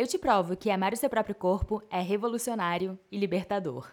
Eu te provo que amar o seu próprio corpo é revolucionário e libertador.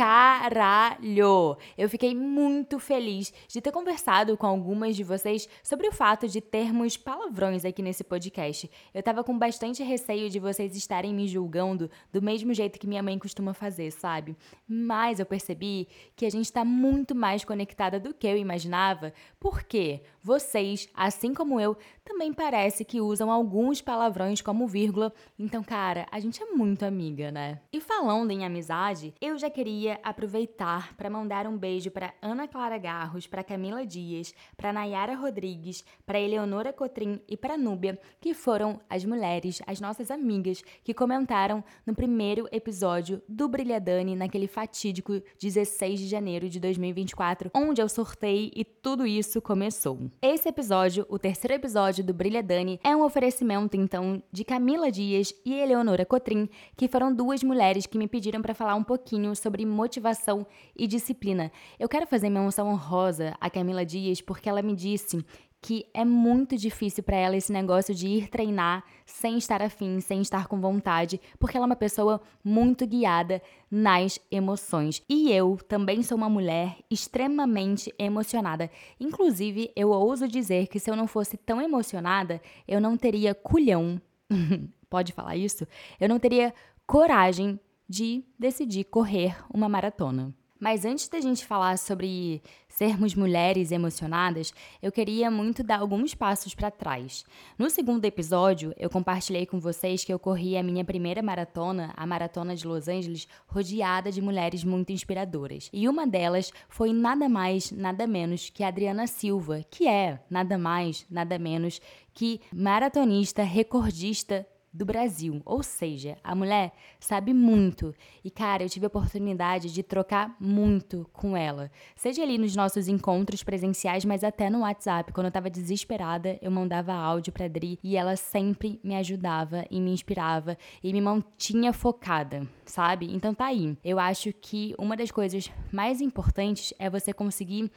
caralho! Eu fiquei muito feliz de ter conversado com algumas de vocês sobre o fato de termos palavrões aqui nesse podcast. Eu tava com bastante receio de vocês estarem me julgando do mesmo jeito que minha mãe costuma fazer, sabe? Mas eu percebi que a gente tá muito mais conectada do que eu imaginava, porque vocês, assim como eu, também parece que usam alguns palavrões como vírgula. Então, cara, a gente é muito amiga, né? E falando em amizade, eu já queria aproveitar para mandar um beijo para Ana Clara Garros, para Camila Dias, para Nayara Rodrigues, para Eleonora Cotrim e para Núbia, que foram as mulheres, as nossas amigas, que comentaram no primeiro episódio do Brilhadane, naquele fatídico 16 de janeiro de 2024, onde eu sortei e tudo isso começou. Esse episódio, o terceiro episódio do Brilhadane, é um oferecimento então de Camila Dias e Eleonora Cotrim, que foram duas mulheres que me pediram para falar um pouquinho sobre motivação e disciplina. Eu quero fazer menção honrosa a Camila Dias porque ela me disse que é muito difícil para ela esse negócio de ir treinar sem estar afim, sem estar com vontade, porque ela é uma pessoa muito guiada nas emoções. E eu também sou uma mulher extremamente emocionada. Inclusive, eu ouso dizer que se eu não fosse tão emocionada, eu não teria culhão. Pode falar isso? Eu não teria coragem de decidir correr uma maratona. Mas antes da gente falar sobre sermos mulheres emocionadas, eu queria muito dar alguns passos para trás. No segundo episódio, eu compartilhei com vocês que eu corri a minha primeira maratona, a Maratona de Los Angeles, rodeada de mulheres muito inspiradoras. E uma delas foi nada mais, nada menos que Adriana Silva, que é nada mais, nada menos que maratonista recordista do Brasil. Ou seja, a mulher sabe muito. E, cara, eu tive a oportunidade de trocar muito com ela. Seja ali nos nossos encontros presenciais, mas até no WhatsApp. Quando eu tava desesperada, eu mandava áudio pra Adri e ela sempre me ajudava e me inspirava e me mantinha focada, sabe? Então tá aí. Eu acho que uma das coisas mais importantes é você conseguir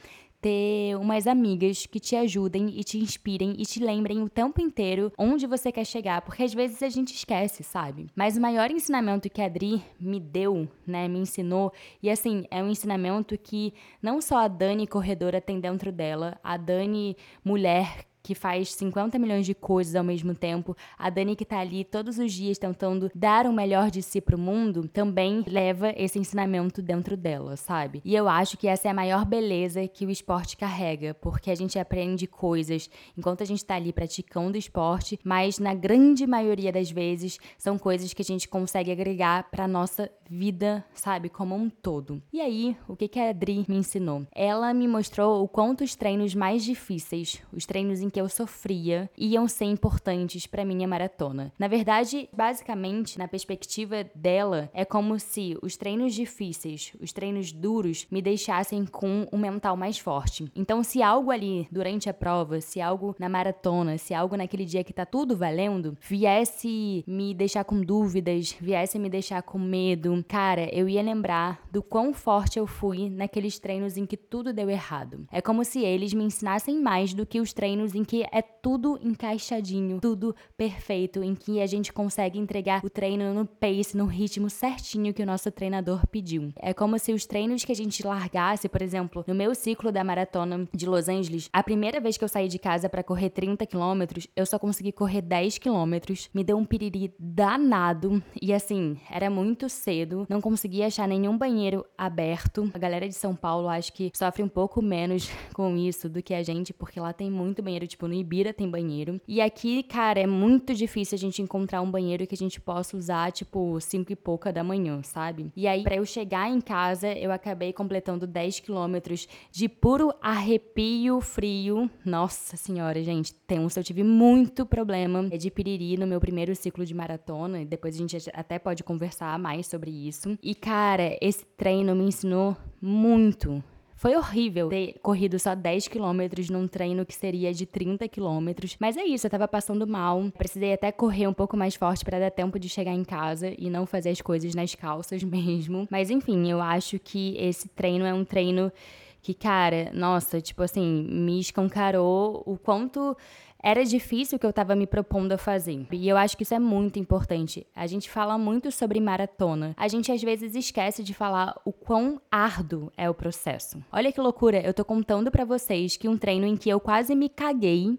ter umas amigas que te ajudem e te inspirem e te lembrem o tempo inteiro onde você quer chegar, porque às vezes a gente esquece, sabe? Mas o maior ensinamento que a Adri me deu, né, me ensinou, e assim, é um ensinamento que não só a Dani corredora tem dentro dela, a Dani mulher que faz 50 milhões de coisas ao mesmo tempo, a Dani que tá ali todos os dias tentando dar o melhor de si pro mundo, também leva esse ensinamento dentro dela, sabe? E eu acho que essa é a maior beleza que o esporte carrega, porque a gente aprende coisas enquanto a gente tá ali praticando esporte, mas na grande maioria das vezes são coisas que a gente consegue agregar pra nossa vida, sabe, como um todo. E aí, o que que a Adri me ensinou? Ela me mostrou o quanto os treinos mais difíceis, os treinos em que eu sofria iam ser importantes para minha maratona. Na verdade, basicamente, na perspectiva dela, é como se os treinos difíceis, os treinos duros, me deixassem com um mental mais forte. Então, se algo ali durante a prova, se algo na maratona, se algo naquele dia que tá tudo valendo, viesse me deixar com dúvidas, viesse me deixar com medo, cara, eu ia lembrar do quão forte eu fui naqueles treinos em que tudo deu errado. É como se eles me ensinassem mais do que os treinos em em que é tudo encaixadinho, tudo perfeito, em que a gente consegue entregar o treino no pace, no ritmo certinho que o nosso treinador pediu. É como se os treinos que a gente largasse, por exemplo, no meu ciclo da maratona de Los Angeles, a primeira vez que eu saí de casa para correr 30 quilômetros, eu só consegui correr 10 quilômetros, me deu um piriri danado e assim, era muito cedo, não conseguia achar nenhum banheiro aberto. A galera de São Paulo acho que sofre um pouco menos com isso do que a gente, porque lá tem muito banheiro Tipo, no Ibira tem banheiro. E aqui, cara, é muito difícil a gente encontrar um banheiro que a gente possa usar, tipo, 5 e pouca da manhã, sabe? E aí, para eu chegar em casa, eu acabei completando 10 quilômetros de puro arrepio frio. Nossa senhora, gente, tenso. Eu tive muito problema de piriri no meu primeiro ciclo de maratona. E depois a gente até pode conversar mais sobre isso. E, cara, esse treino me ensinou muito foi horrível ter corrido só 10 quilômetros num treino que seria de 30 quilômetros. Mas é isso, eu tava passando mal. Precisei até correr um pouco mais forte para dar tempo de chegar em casa e não fazer as coisas nas calças mesmo. Mas enfim, eu acho que esse treino é um treino que, cara, nossa, tipo assim, me escancarou o quanto era difícil o que eu estava me propondo a fazer. E eu acho que isso é muito importante. A gente fala muito sobre maratona. A gente às vezes esquece de falar o quão árduo é o processo. Olha que loucura, eu tô contando para vocês que um treino em que eu quase me caguei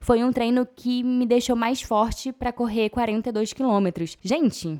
foi um treino que me deixou mais forte para correr 42 quilômetros. Gente,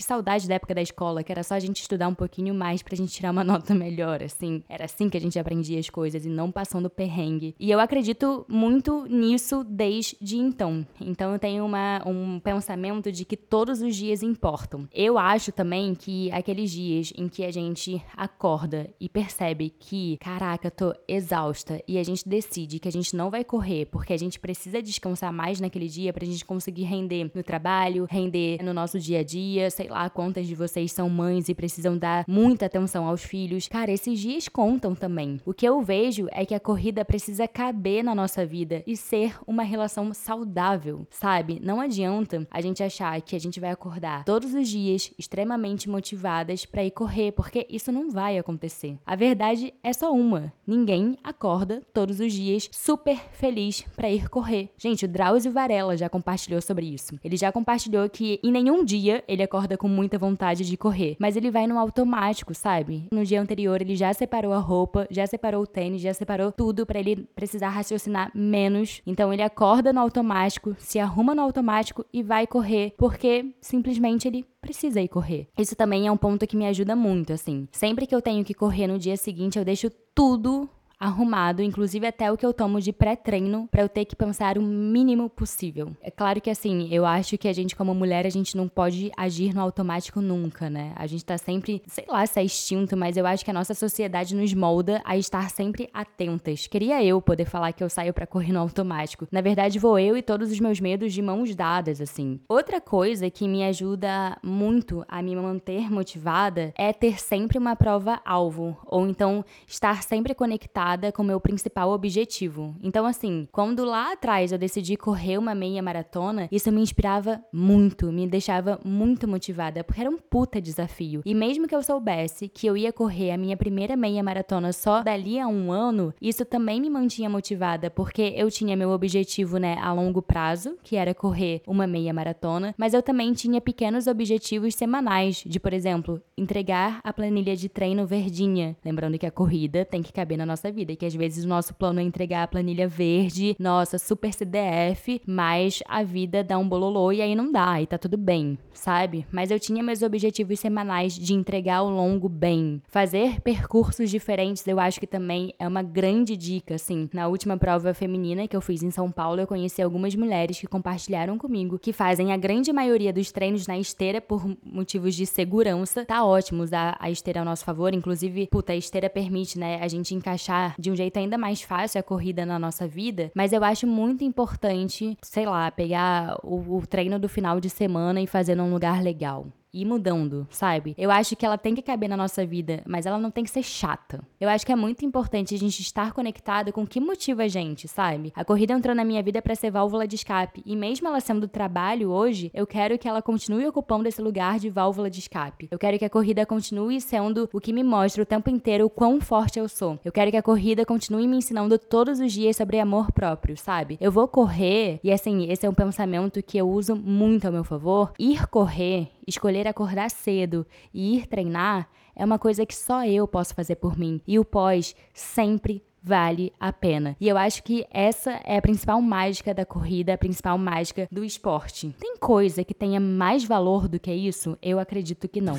que saudade da época da escola, que era só a gente estudar um pouquinho mais pra gente tirar uma nota melhor, assim. Era assim que a gente aprendia as coisas e não passando perrengue. E eu acredito muito nisso desde então. Então eu tenho uma, um pensamento de que todos os dias importam. Eu acho também que aqueles dias em que a gente acorda e percebe que, caraca, tô exausta e a gente decide que a gente não vai correr porque a gente precisa descansar mais naquele dia pra gente conseguir render no trabalho, render no nosso dia a dia, sei lá quantas de vocês são mães e precisam dar muita atenção aos filhos. Cara, esses dias contam também. O que eu vejo é que a corrida precisa caber na nossa vida e ser uma relação saudável, sabe? Não adianta a gente achar que a gente vai acordar todos os dias extremamente motivadas para ir correr, porque isso não vai acontecer. A verdade é só uma: ninguém acorda todos os dias super feliz para ir correr. Gente, o Drauzio Varela já compartilhou sobre isso. Ele já compartilhou que em nenhum dia ele acorda com muita vontade de correr, mas ele vai no automático, sabe? No dia anterior ele já separou a roupa, já separou o tênis, já separou tudo para ele precisar raciocinar menos. Então ele acorda no automático, se arruma no automático e vai correr, porque simplesmente ele precisa ir correr. Isso também é um ponto que me ajuda muito, assim. Sempre que eu tenho que correr no dia seguinte, eu deixo tudo arrumado, inclusive até o que eu tomo de pré-treino, para eu ter que pensar o mínimo possível. É claro que assim, eu acho que a gente como mulher, a gente não pode agir no automático nunca, né? A gente tá sempre, sei lá se é instinto, mas eu acho que a nossa sociedade nos molda a estar sempre atentas. Queria eu poder falar que eu saio para correr no automático. Na verdade, vou eu e todos os meus medos de mãos dadas, assim. Outra coisa que me ajuda muito a me manter motivada é ter sempre uma prova alvo, ou então estar sempre conectada com como meu principal objetivo. Então, assim, quando lá atrás eu decidi correr uma meia maratona, isso me inspirava muito, me deixava muito motivada, porque era um puta desafio. E mesmo que eu soubesse que eu ia correr a minha primeira meia maratona só dali a um ano, isso também me mantinha motivada, porque eu tinha meu objetivo, né, a longo prazo, que era correr uma meia maratona, mas eu também tinha pequenos objetivos semanais, de, por exemplo, entregar a planilha de treino verdinha. Lembrando que a corrida tem que caber na nossa vida vida. Que às vezes o nosso plano é entregar a planilha verde, nossa, super CDF, mas a vida dá um bololô e aí não dá, e tá tudo bem, sabe? Mas eu tinha meus objetivos semanais de entregar o longo bem. Fazer percursos diferentes, eu acho que também é uma grande dica, assim. Na última prova feminina que eu fiz em São Paulo, eu conheci algumas mulheres que compartilharam comigo que fazem a grande maioria dos treinos na esteira por motivos de segurança. Tá ótimo usar a esteira ao nosso favor, inclusive, puta, a esteira permite, né, a gente encaixar de um jeito ainda mais fácil a corrida na nossa vida, mas eu acho muito importante, sei lá, pegar o, o treino do final de semana e fazer num lugar legal ir mudando, sabe? Eu acho que ela tem que caber na nossa vida, mas ela não tem que ser chata. Eu acho que é muito importante a gente estar conectado com o que motiva a gente, sabe? A corrida entrou na minha vida para ser válvula de escape, e mesmo ela sendo trabalho hoje, eu quero que ela continue ocupando esse lugar de válvula de escape. Eu quero que a corrida continue sendo o que me mostra o tempo inteiro o quão forte eu sou. Eu quero que a corrida continue me ensinando todos os dias sobre amor próprio, sabe? Eu vou correr, e assim, esse é um pensamento que eu uso muito ao meu favor. Ir correr escolher acordar cedo e ir treinar é uma coisa que só eu posso fazer por mim. E o pós sempre vale a pena. E eu acho que essa é a principal mágica da corrida, a principal mágica do esporte. Tem coisa que tenha mais valor do que isso? Eu acredito que não.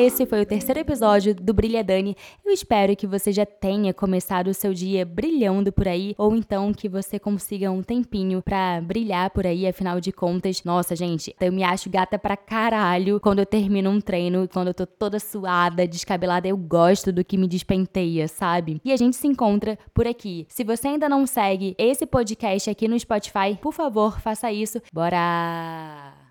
Esse foi o terceiro episódio do Brilha Dani. Eu espero que você já tenha começado o seu dia brilhando por aí, ou então que você consiga um tempinho pra brilhar por aí, afinal de contas. Nossa, gente, eu me acho gata pra caralho quando eu termino um treino, quando eu tô toda suada, descabelada. Eu gosto do que me despenteia, sabe? E a gente se encontra por aqui. Se você ainda não segue esse podcast aqui no Spotify, por favor, faça isso. Bora!